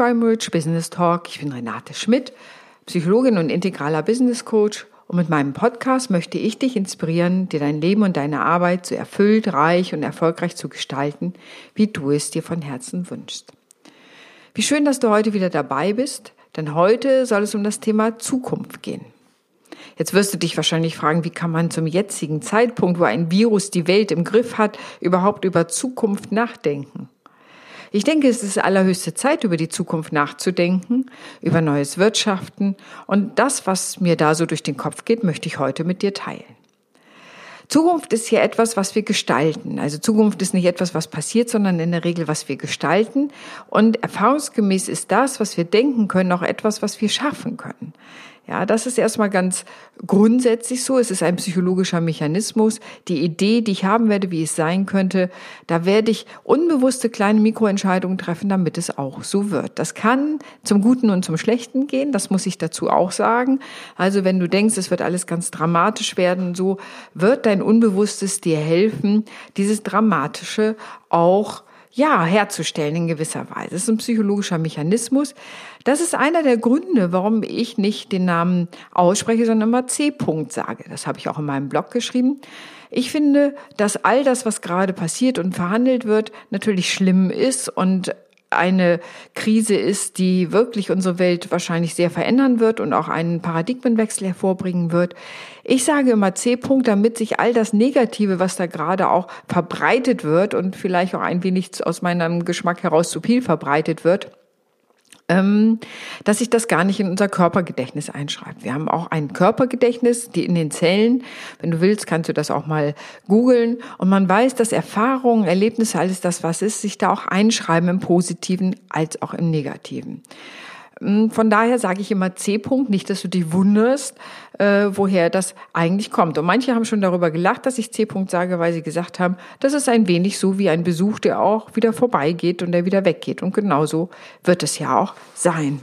beim Rich Business Talk. Ich bin Renate Schmidt, Psychologin und integraler Business Coach. Und mit meinem Podcast möchte ich dich inspirieren, dir dein Leben und deine Arbeit so erfüllt, reich und erfolgreich zu gestalten, wie du es dir von Herzen wünschst. Wie schön, dass du heute wieder dabei bist, denn heute soll es um das Thema Zukunft gehen. Jetzt wirst du dich wahrscheinlich fragen, wie kann man zum jetzigen Zeitpunkt, wo ein Virus die Welt im Griff hat, überhaupt über Zukunft nachdenken? Ich denke, es ist allerhöchste Zeit, über die Zukunft nachzudenken, über neues Wirtschaften und das, was mir da so durch den Kopf geht, möchte ich heute mit dir teilen. Zukunft ist hier etwas, was wir gestalten. Also Zukunft ist nicht etwas, was passiert, sondern in der Regel, was wir gestalten. Und erfahrungsgemäß ist das, was wir denken können, auch etwas, was wir schaffen können. Ja, das ist erstmal ganz grundsätzlich so. Es ist ein psychologischer Mechanismus. Die Idee, die ich haben werde, wie es sein könnte, da werde ich unbewusste kleine Mikroentscheidungen treffen, damit es auch so wird. Das kann zum Guten und zum Schlechten gehen. Das muss ich dazu auch sagen. Also wenn du denkst, es wird alles ganz dramatisch werden, so wird dein Unbewusstes dir helfen, dieses Dramatische auch ja, herzustellen in gewisser Weise. Das ist ein psychologischer Mechanismus. Das ist einer der Gründe, warum ich nicht den Namen ausspreche, sondern immer C-Punkt sage. Das habe ich auch in meinem Blog geschrieben. Ich finde, dass all das, was gerade passiert und verhandelt wird, natürlich schlimm ist und eine Krise ist, die wirklich unsere Welt wahrscheinlich sehr verändern wird und auch einen Paradigmenwechsel hervorbringen wird. Ich sage immer C-Punkt, damit sich all das Negative, was da gerade auch verbreitet wird und vielleicht auch ein wenig aus meinem Geschmack heraus zu viel verbreitet wird, dass sich das gar nicht in unser Körpergedächtnis einschreibt. Wir haben auch ein Körpergedächtnis, die in den Zellen. Wenn du willst, kannst du das auch mal googeln. Und man weiß, dass Erfahrungen, Erlebnisse, alles das, was ist, sich da auch einschreiben im Positiven als auch im Negativen. Hm, von daher sage ich immer C-Punkt, nicht, dass du dich wunderst, äh, woher das eigentlich kommt. Und manche haben schon darüber gelacht, dass ich C-Punkt sage, weil sie gesagt haben, das ist ein wenig so wie ein Besuch, der auch wieder vorbeigeht und der wieder weggeht. Und genauso wird es ja auch sein.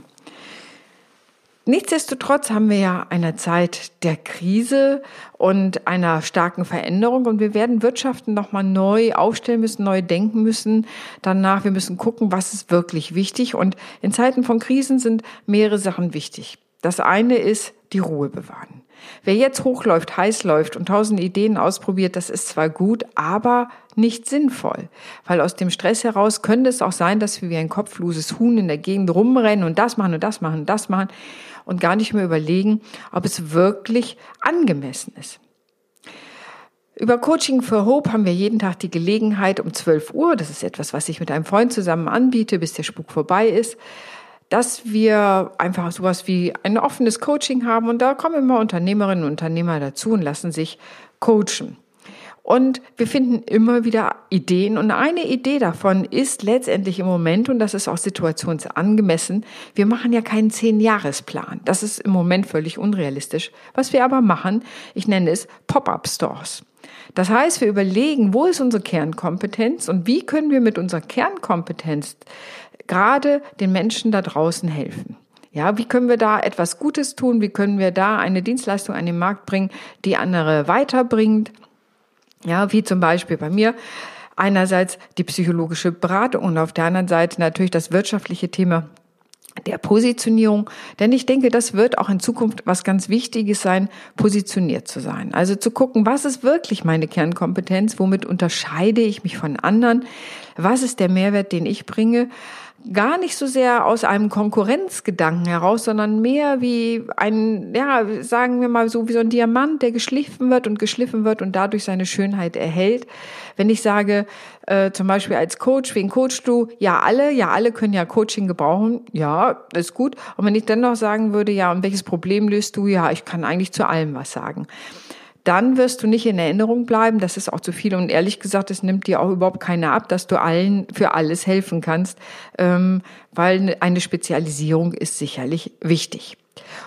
Nichtsdestotrotz haben wir ja eine Zeit der Krise und einer starken Veränderung und wir werden Wirtschaften nochmal neu aufstellen müssen, neu denken müssen. Danach, wir müssen gucken, was ist wirklich wichtig und in Zeiten von Krisen sind mehrere Sachen wichtig. Das eine ist die Ruhe bewahren. Wer jetzt hochläuft, heiß läuft und tausend Ideen ausprobiert, das ist zwar gut, aber nicht sinnvoll. Weil aus dem Stress heraus könnte es auch sein, dass wir wie ein kopfloses Huhn in der Gegend rumrennen und das machen und das machen und das machen und gar nicht mehr überlegen, ob es wirklich angemessen ist. Über Coaching for Hope haben wir jeden Tag die Gelegenheit um 12 Uhr, das ist etwas, was ich mit einem Freund zusammen anbiete, bis der Spuk vorbei ist, dass wir einfach sowas wie ein offenes Coaching haben und da kommen immer Unternehmerinnen und Unternehmer dazu und lassen sich coachen. Und wir finden immer wieder Ideen. Und eine Idee davon ist letztendlich im Moment, und das ist auch situationsangemessen, wir machen ja keinen Zehn-Jahres-Plan. Das ist im Moment völlig unrealistisch. Was wir aber machen, ich nenne es Pop-up-Stores. Das heißt, wir überlegen, wo ist unsere Kernkompetenz und wie können wir mit unserer Kernkompetenz gerade den Menschen da draußen helfen. Ja, wie können wir da etwas Gutes tun? Wie können wir da eine Dienstleistung an den Markt bringen, die andere weiterbringt? Ja, wie zum Beispiel bei mir. Einerseits die psychologische Beratung und auf der anderen Seite natürlich das wirtschaftliche Thema der Positionierung. Denn ich denke, das wird auch in Zukunft was ganz Wichtiges sein, positioniert zu sein. Also zu gucken, was ist wirklich meine Kernkompetenz? Womit unterscheide ich mich von anderen? Was ist der Mehrwert, den ich bringe? Gar nicht so sehr aus einem Konkurrenzgedanken heraus, sondern mehr wie ein, ja, sagen wir mal so, wie so ein Diamant, der geschliffen wird und geschliffen wird und dadurch seine Schönheit erhält. Wenn ich sage, äh, zum Beispiel als Coach, wen coachst du? Ja, alle, ja, alle können ja Coaching gebrauchen. Ja, ist gut. Und wenn ich dann noch sagen würde, ja, und welches Problem löst du? Ja, ich kann eigentlich zu allem was sagen dann wirst du nicht in Erinnerung bleiben. Das ist auch zu viel. Und ehrlich gesagt, es nimmt dir auch überhaupt keiner ab, dass du allen für alles helfen kannst, ähm, weil eine Spezialisierung ist sicherlich wichtig.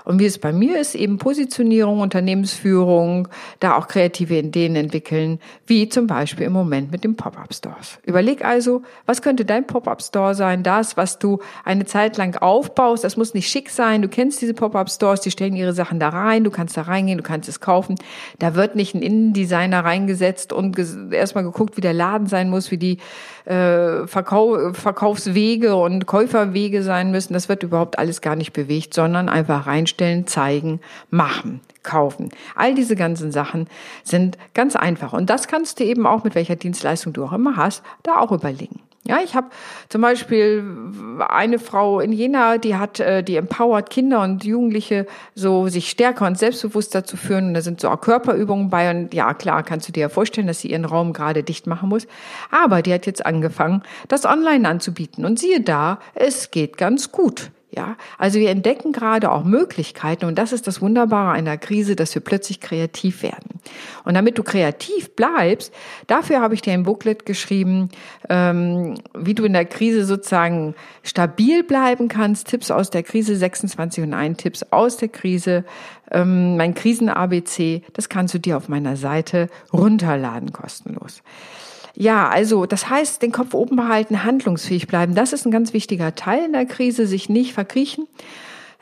Und wie es bei mir ist, eben Positionierung, Unternehmensführung, da auch kreative Ideen entwickeln, wie zum Beispiel im Moment mit den Pop-up-Stores. Überleg also, was könnte dein Pop-up-Store sein? Das, was du eine Zeit lang aufbaust, das muss nicht schick sein. Du kennst diese Pop-up-Stores, die stellen ihre Sachen da rein, du kannst da reingehen, du kannst es kaufen. Da wird nicht ein Innendesigner reingesetzt und erstmal geguckt, wie der Laden sein muss, wie die äh, Verkau Verkaufswege und Käuferwege sein müssen. Das wird überhaupt alles gar nicht bewegt, sondern einfach reinstellen, zeigen, machen kaufen. All diese ganzen Sachen sind ganz einfach. Und das kannst du eben auch mit welcher Dienstleistung du auch immer hast, da auch überlegen. Ja, ich habe zum Beispiel eine Frau in Jena, die hat, äh, die empowert Kinder und Jugendliche, so sich stärker und selbstbewusster zu führen. Und da sind so auch Körperübungen bei. Und ja, klar, kannst du dir ja vorstellen, dass sie ihren Raum gerade dicht machen muss. Aber die hat jetzt angefangen, das online anzubieten. Und siehe da, es geht ganz gut. Ja, also wir entdecken gerade auch Möglichkeiten und das ist das Wunderbare einer Krise, dass wir plötzlich kreativ werden. Und damit du kreativ bleibst, dafür habe ich dir ein Booklet geschrieben, ähm, wie du in der Krise sozusagen stabil bleiben kannst. Tipps aus der Krise 26 und ein Tipps aus der Krise, ähm, mein Krisen-ABC. Das kannst du dir auf meiner Seite runterladen kostenlos. Ja, also das heißt, den Kopf oben behalten, handlungsfähig bleiben. Das ist ein ganz wichtiger Teil in der Krise, sich nicht verkriechen.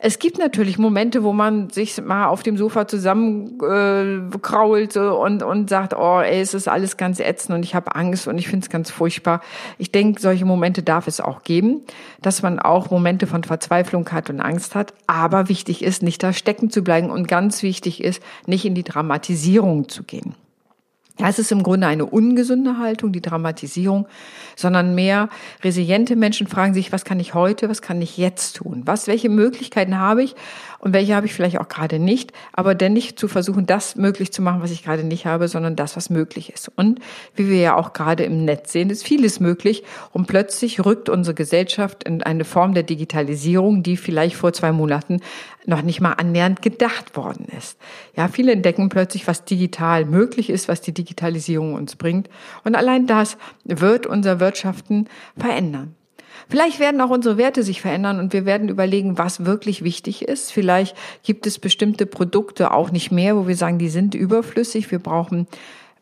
Es gibt natürlich Momente, wo man sich mal auf dem Sofa zusammenkrault äh, und, und sagt, oh, ey, es ist alles ganz ätzend und ich habe Angst und ich finde es ganz furchtbar. Ich denke, solche Momente darf es auch geben, dass man auch Momente von Verzweiflung hat und Angst hat. Aber wichtig ist, nicht da stecken zu bleiben und ganz wichtig ist, nicht in die Dramatisierung zu gehen. Ja, es ist im Grunde eine ungesunde Haltung, die Dramatisierung, sondern mehr resiliente Menschen fragen sich, was kann ich heute, was kann ich jetzt tun? Was, welche Möglichkeiten habe ich und welche habe ich vielleicht auch gerade nicht, aber denn nicht zu versuchen, das möglich zu machen, was ich gerade nicht habe, sondern das, was möglich ist. Und wie wir ja auch gerade im Netz sehen, ist vieles möglich und plötzlich rückt unsere Gesellschaft in eine Form der Digitalisierung, die vielleicht vor zwei Monaten noch nicht mal annähernd gedacht worden ist. Ja, viele entdecken plötzlich, was digital möglich ist, was die Digitalisierung uns bringt. Und allein das wird unser Wirtschaften verändern. Vielleicht werden auch unsere Werte sich verändern und wir werden überlegen, was wirklich wichtig ist. Vielleicht gibt es bestimmte Produkte auch nicht mehr, wo wir sagen, die sind überflüssig. Wir brauchen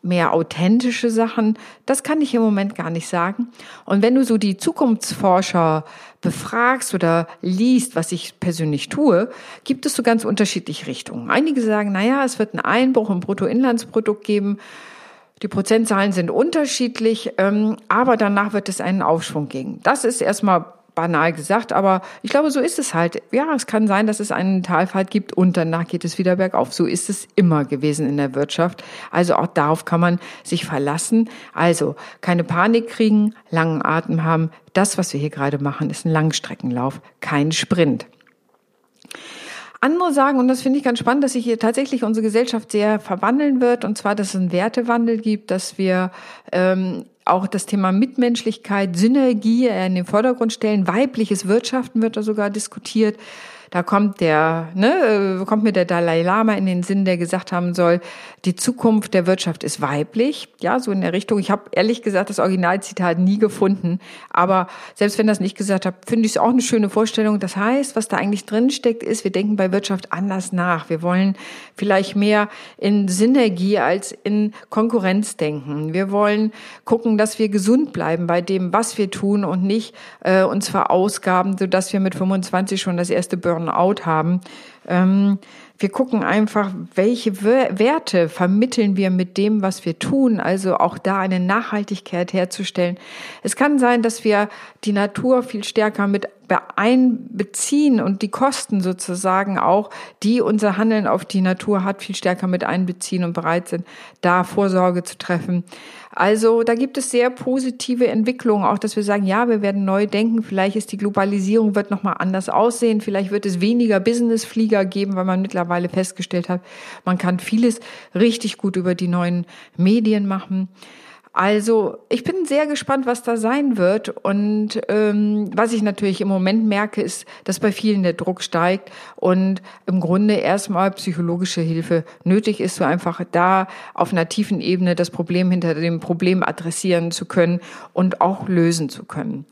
mehr authentische Sachen. Das kann ich im Moment gar nicht sagen. Und wenn du so die Zukunftsforscher befragst oder liest, was ich persönlich tue, gibt es so ganz unterschiedliche Richtungen. Einige sagen, naja, es wird einen Einbruch im Bruttoinlandsprodukt geben. Die Prozentzahlen sind unterschiedlich, ähm, aber danach wird es einen Aufschwung geben. Das ist erstmal banal gesagt, aber ich glaube, so ist es halt. Ja, es kann sein, dass es einen Talfahrt gibt und danach geht es wieder bergauf. So ist es immer gewesen in der Wirtschaft. Also auch darauf kann man sich verlassen. Also keine Panik kriegen, langen Atem haben. Das, was wir hier gerade machen, ist ein Langstreckenlauf, kein Sprint. Andere sagen, und das finde ich ganz spannend, dass sich hier tatsächlich unsere Gesellschaft sehr verwandeln wird, und zwar, dass es einen Wertewandel gibt, dass wir ähm, auch das Thema Mitmenschlichkeit, Synergie in den Vordergrund stellen. Weibliches Wirtschaften wird da sogar diskutiert. Da kommt der, ne, äh, kommt mir der Dalai Lama in den Sinn, der gesagt haben soll, die Zukunft der Wirtschaft ist weiblich. Ja, so in der Richtung. Ich habe ehrlich gesagt das Originalzitat nie gefunden. Aber selbst wenn das nicht gesagt habe, finde ich es auch eine schöne Vorstellung. Das heißt, was da eigentlich drin steckt, ist, wir denken bei Wirtschaft anders nach. Wir wollen vielleicht mehr in Synergie als in Konkurrenz denken. Wir wollen gucken, dass wir gesund bleiben bei dem, was wir tun und nicht äh, uns verausgaben, sodass wir mit 25 schon das erste Burn Burnout haben. Ähm, wir gucken einfach, welche Werte vermitteln wir mit dem, was wir tun. Also auch da eine Nachhaltigkeit herzustellen. Es kann sein, dass wir die Natur viel stärker mit einbeziehen und die Kosten sozusagen auch, die unser Handeln auf die Natur hat, viel stärker mit einbeziehen und bereit sind, da Vorsorge zu treffen. Also da gibt es sehr positive Entwicklungen, auch dass wir sagen, ja, wir werden neu denken, vielleicht ist die Globalisierung wird nochmal anders aussehen, vielleicht wird es weniger Businessflieger geben, weil man mittlerweile festgestellt hat, man kann vieles richtig gut über die neuen Medien machen. Also ich bin sehr gespannt, was da sein wird. Und ähm, was ich natürlich im Moment merke, ist, dass bei vielen der Druck steigt und im Grunde erstmal psychologische Hilfe nötig ist, so einfach da auf einer tiefen Ebene das Problem hinter dem Problem adressieren zu können und auch lösen zu können.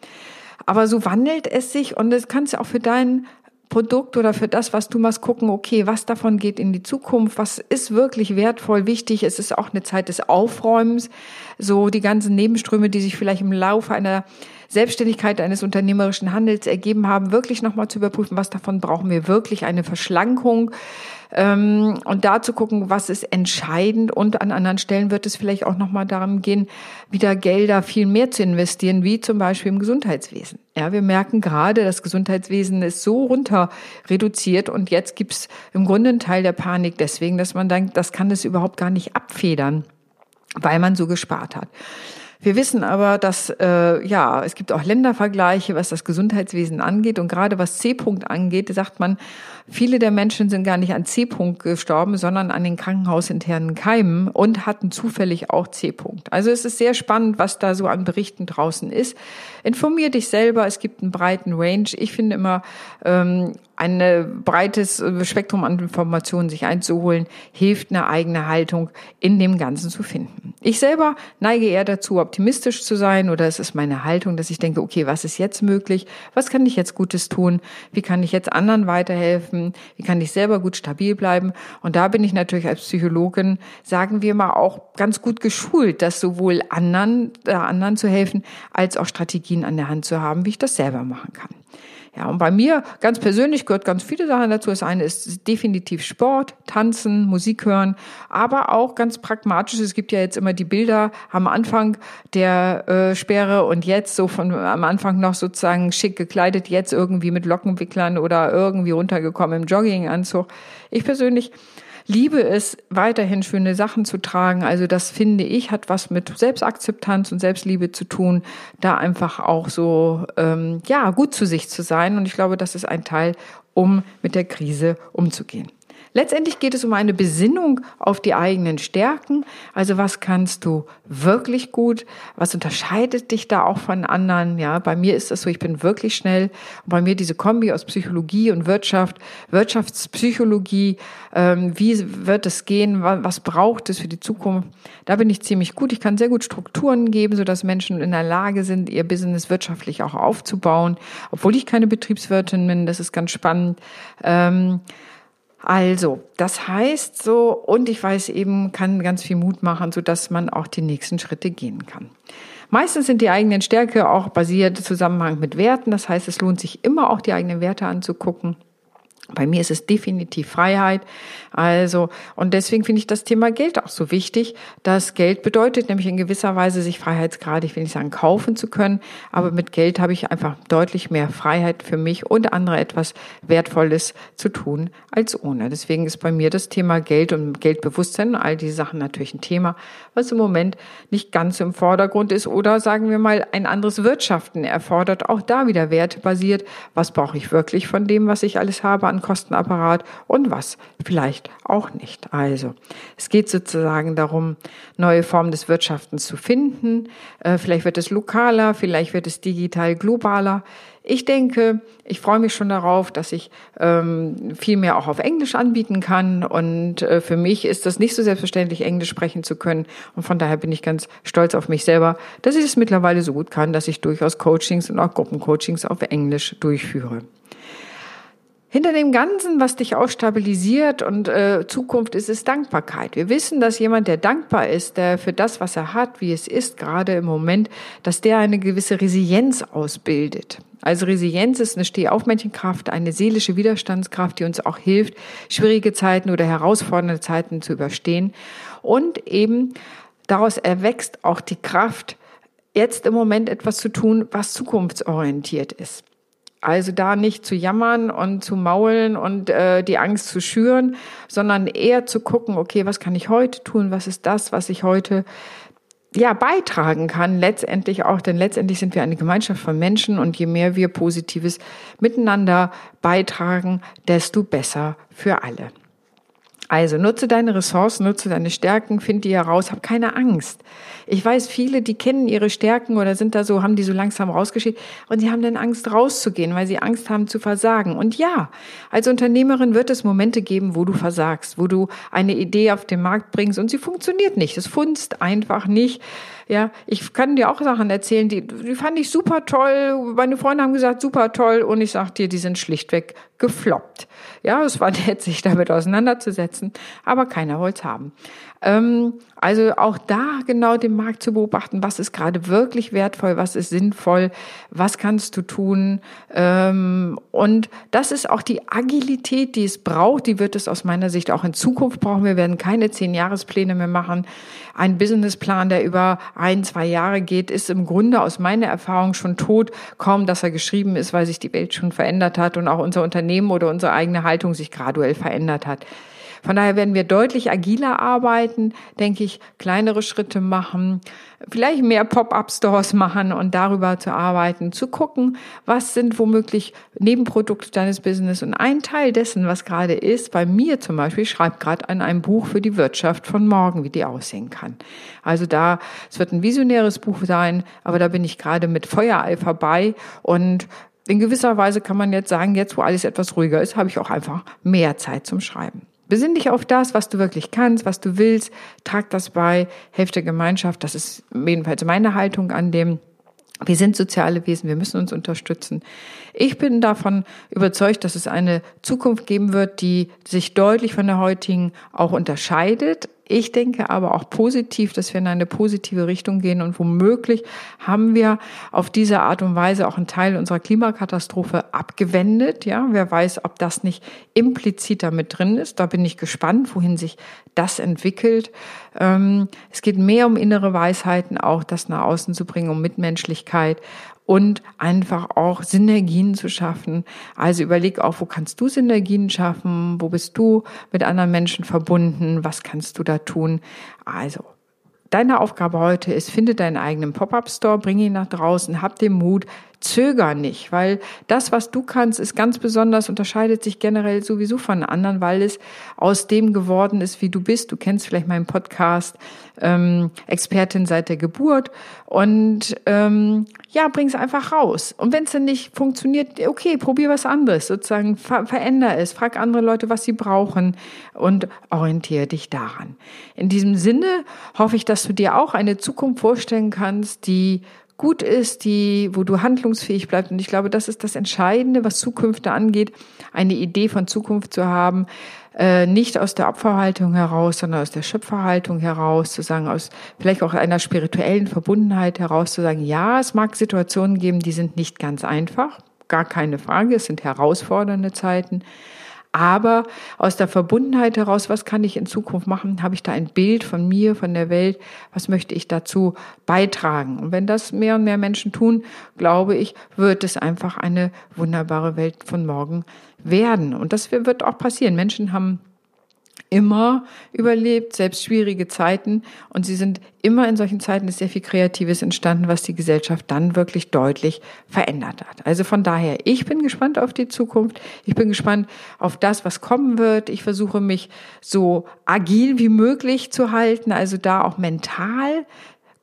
Aber so wandelt es sich und das kannst du auch für deinen Produkt oder für das, was du machst, gucken, okay, was davon geht in die Zukunft, was ist wirklich wertvoll, wichtig. Es ist auch eine Zeit des Aufräumens, so die ganzen Nebenströme, die sich vielleicht im Laufe einer Selbstständigkeit eines unternehmerischen Handels ergeben haben, wirklich nochmal zu überprüfen, was davon brauchen wir wirklich, eine Verschlankung ähm, und da zu gucken, was ist entscheidend und an anderen Stellen wird es vielleicht auch nochmal darum gehen, wieder Gelder viel mehr zu investieren, wie zum Beispiel im Gesundheitswesen. Ja, wir merken gerade, das Gesundheitswesen ist so runter reduziert und jetzt gibt's im Grunde einen Teil der Panik deswegen, dass man denkt, das kann es überhaupt gar nicht abfedern, weil man so gespart hat. Wir wissen aber, dass äh, ja es gibt auch Ländervergleiche, was das Gesundheitswesen angeht und gerade was C-Punkt angeht, sagt man, viele der Menschen sind gar nicht an C-Punkt gestorben, sondern an den krankenhausinternen Keimen und hatten zufällig auch C-Punkt. Also es ist sehr spannend, was da so an Berichten draußen ist. Informier dich selber. Es gibt einen breiten Range. Ich finde immer ähm, ein breites Spektrum an Informationen sich einzuholen, hilft eine eigene Haltung in dem Ganzen zu finden. Ich selber neige eher dazu, optimistisch zu sein oder es ist meine Haltung, dass ich denke, okay, was ist jetzt möglich? Was kann ich jetzt Gutes tun? Wie kann ich jetzt anderen weiterhelfen? Wie kann ich selber gut stabil bleiben? Und da bin ich natürlich als Psychologin, sagen wir mal, auch ganz gut geschult, das sowohl anderen, äh, anderen zu helfen, als auch Strategien an der Hand zu haben, wie ich das selber machen kann. Ja, und bei mir ganz persönlich gehört ganz viele Sachen dazu. Das eine ist definitiv Sport, Tanzen, Musik hören, aber auch ganz pragmatisch. Es gibt ja jetzt immer die Bilder am Anfang der äh, Sperre und jetzt so von am Anfang noch sozusagen schick gekleidet, jetzt irgendwie mit Lockenwicklern oder irgendwie runtergekommen im Jogginganzug. Ich persönlich liebe es, weiterhin schöne Sachen zu tragen. Also das finde ich, hat was mit Selbstakzeptanz und Selbstliebe zu tun, da einfach auch so, ähm, ja, gut zu sich zu sein. Und ich glaube, das ist ein Teil, um mit der Krise umzugehen. Letztendlich geht es um eine Besinnung auf die eigenen Stärken. Also was kannst du wirklich gut? Was unterscheidet dich da auch von anderen? Ja, bei mir ist das so, ich bin wirklich schnell. Und bei mir diese Kombi aus Psychologie und Wirtschaft, Wirtschaftspsychologie. Ähm, wie wird es gehen? Was braucht es für die Zukunft? Da bin ich ziemlich gut. Ich kann sehr gut Strukturen geben, sodass Menschen in der Lage sind, ihr Business wirtschaftlich auch aufzubauen. Obwohl ich keine Betriebswirtin bin, das ist ganz spannend. Ähm, also, das heißt so, und ich weiß eben, kann ganz viel Mut machen, so dass man auch die nächsten Schritte gehen kann. Meistens sind die eigenen Stärke auch basiert im Zusammenhang mit Werten. Das heißt, es lohnt sich immer auch die eigenen Werte anzugucken. Bei mir ist es definitiv Freiheit. Also, und deswegen finde ich das Thema Geld auch so wichtig. Das Geld bedeutet nämlich in gewisser Weise, sich Freiheitsgrade, ich will nicht sagen, kaufen zu können, aber mit Geld habe ich einfach deutlich mehr Freiheit für mich und andere etwas Wertvolles zu tun als ohne. Deswegen ist bei mir das Thema Geld und Geldbewusstsein und all diese Sachen natürlich ein Thema, was im Moment nicht ganz im Vordergrund ist oder sagen wir mal ein anderes Wirtschaften erfordert, auch da wieder wertebasiert. Was brauche ich wirklich von dem, was ich alles habe an Kostenapparat und was vielleicht auch nicht. Also es geht sozusagen darum, neue Formen des Wirtschaftens zu finden. Äh, vielleicht wird es lokaler, vielleicht wird es digital globaler. Ich denke, ich freue mich schon darauf, dass ich ähm, viel mehr auch auf Englisch anbieten kann. Und äh, für mich ist das nicht so selbstverständlich, Englisch sprechen zu können. Und von daher bin ich ganz stolz auf mich selber, dass ich es mittlerweile so gut kann, dass ich durchaus Coachings und auch Gruppencoachings auf Englisch durchführe. Hinter dem Ganzen, was dich auch stabilisiert und äh, Zukunft ist, ist Dankbarkeit. Wir wissen, dass jemand, der dankbar ist, der für das, was er hat, wie es ist, gerade im Moment, dass der eine gewisse Resilienz ausbildet. Also Resilienz ist eine Stehaufmännchenkraft, eine seelische Widerstandskraft, die uns auch hilft, schwierige Zeiten oder herausfordernde Zeiten zu überstehen. Und eben daraus erwächst auch die Kraft, jetzt im Moment etwas zu tun, was zukunftsorientiert ist. Also da nicht zu jammern und zu maulen und äh, die Angst zu schüren, sondern eher zu gucken, okay, was kann ich heute tun? Was ist das, was ich heute ja beitragen kann? Letztendlich auch, denn letztendlich sind wir eine Gemeinschaft von Menschen und je mehr wir Positives miteinander beitragen, desto besser für alle. Also nutze deine Ressourcen, nutze deine Stärken, find die heraus, hab keine Angst. Ich weiß, viele, die kennen ihre Stärken oder sind da so, haben die so langsam rausgeschickt und sie haben dann Angst rauszugehen, weil sie Angst haben zu versagen. Und ja, als Unternehmerin wird es Momente geben, wo du versagst, wo du eine Idee auf den Markt bringst und sie funktioniert nicht. Es funzt einfach nicht. Ja, ich kann dir auch Sachen erzählen, die, die fand ich super toll. Meine Freunde haben gesagt, super toll. Und ich sag dir, die sind schlichtweg gefloppt. Ja, es war nett, sich damit auseinanderzusetzen, aber keiner wollte es haben. Ähm, also auch da genau den Markt zu beobachten, was ist gerade wirklich wertvoll, was ist sinnvoll, was kannst du tun. Ähm, und das ist auch die Agilität, die es braucht, die wird es aus meiner Sicht auch in Zukunft brauchen. Wir werden keine zehn Jahrespläne mehr machen. Ein Businessplan, der über ein, zwei Jahre geht, ist im Grunde aus meiner Erfahrung schon tot. Kaum, dass er geschrieben ist, weil sich die Welt schon verändert hat und auch unser Unternehmen oder unsere eigene Haltung sich graduell verändert hat. Von daher werden wir deutlich agiler arbeiten, denke ich, kleinere Schritte machen, vielleicht mehr Pop-up-Stores machen und darüber zu arbeiten, zu gucken, was sind womöglich Nebenprodukte deines Business. Und ein Teil dessen, was gerade ist, bei mir zum Beispiel, ich schreibe gerade an einem Buch für die Wirtschaft von morgen, wie die aussehen kann. Also da, es wird ein visionäres Buch sein, aber da bin ich gerade mit Feuereifer bei und in gewisser Weise kann man jetzt sagen, jetzt wo alles etwas ruhiger ist, habe ich auch einfach mehr Zeit zum Schreiben. Besinn dich auf das, was du wirklich kannst, was du willst, trag das bei, helf der Gemeinschaft. Das ist jedenfalls meine Haltung an dem. Wir sind soziale Wesen, wir müssen uns unterstützen. Ich bin davon überzeugt, dass es eine Zukunft geben wird, die sich deutlich von der heutigen auch unterscheidet. Ich denke aber auch positiv, dass wir in eine positive Richtung gehen und womöglich haben wir auf diese Art und Weise auch einen Teil unserer Klimakatastrophe abgewendet. Ja, wer weiß, ob das nicht implizit damit drin ist. Da bin ich gespannt, wohin sich das entwickelt. Ähm, es geht mehr um innere Weisheiten, auch das nach außen zu bringen, um Mitmenschlichkeit und einfach auch Synergien zu schaffen. Also überleg auch, wo kannst du Synergien schaffen? Wo bist du mit anderen Menschen verbunden? Was kannst du da tun? Also Deine Aufgabe heute ist, finde deinen eigenen Pop-up-Store, bring ihn nach draußen, hab den Mut, zöger nicht, weil das, was du kannst, ist ganz besonders, unterscheidet sich generell sowieso von anderen, weil es aus dem geworden ist, wie du bist. Du kennst vielleicht meinen Podcast, ähm, Expertin seit der Geburt und ähm, ja, bring es einfach raus. Und wenn es dann nicht funktioniert, okay, probier was anderes, sozusagen ver veränder es, frag andere Leute, was sie brauchen und orientiere dich daran. In diesem Sinne hoffe ich, dass du dir auch eine Zukunft vorstellen kannst, die gut ist, die, wo du handlungsfähig bleibst. Und ich glaube, das ist das Entscheidende, was Zukünfte angeht, eine Idee von Zukunft zu haben, äh, nicht aus der Opferhaltung heraus, sondern aus der Schöpferhaltung heraus, zu sagen, aus vielleicht auch einer spirituellen Verbundenheit heraus, zu sagen, ja, es mag Situationen geben, die sind nicht ganz einfach, gar keine Frage, es sind herausfordernde Zeiten. Aber aus der Verbundenheit heraus, was kann ich in Zukunft machen, habe ich da ein Bild von mir, von der Welt, was möchte ich dazu beitragen. Und wenn das mehr und mehr Menschen tun, glaube ich, wird es einfach eine wunderbare Welt von morgen werden. Und das wird auch passieren. Menschen haben immer überlebt, selbst schwierige Zeiten. Und sie sind immer in solchen Zeiten ist sehr viel Kreatives entstanden, was die Gesellschaft dann wirklich deutlich verändert hat. Also von daher, ich bin gespannt auf die Zukunft. Ich bin gespannt auf das, was kommen wird. Ich versuche mich so agil wie möglich zu halten, also da auch mental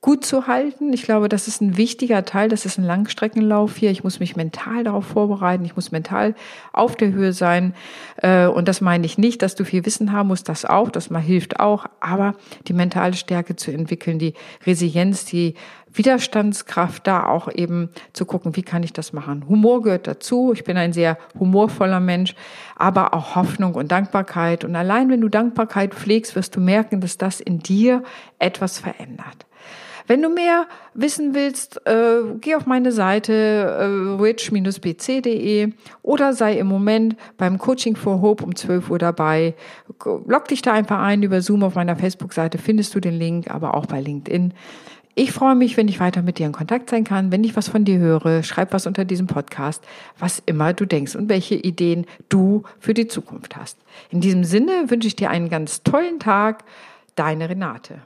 gut zu halten. Ich glaube, das ist ein wichtiger Teil. Das ist ein Langstreckenlauf hier. Ich muss mich mental darauf vorbereiten. Ich muss mental auf der Höhe sein. Äh, und das meine ich nicht, dass du viel Wissen haben musst. Das auch. Das mal hilft auch. Aber die mentale Stärke zu entwickeln, die Resilienz, die Widerstandskraft da auch eben zu gucken, wie kann ich das machen. Humor gehört dazu. Ich bin ein sehr humorvoller Mensch, aber auch Hoffnung und Dankbarkeit. Und allein wenn du Dankbarkeit pflegst, wirst du merken, dass das in dir etwas verändert. Wenn du mehr wissen willst, äh, geh auf meine Seite äh, rich-bc.de oder sei im Moment beim Coaching for Hope um 12 Uhr dabei. Log dich da einfach ein über Zoom auf meiner Facebook-Seite, findest du den Link, aber auch bei LinkedIn. Ich freue mich, wenn ich weiter mit dir in Kontakt sein kann, wenn ich was von dir höre. Schreib was unter diesem Podcast, was immer du denkst und welche Ideen du für die Zukunft hast. In diesem Sinne wünsche ich dir einen ganz tollen Tag. Deine Renate.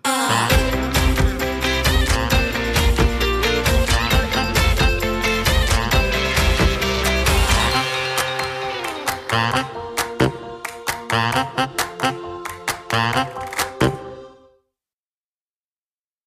Thank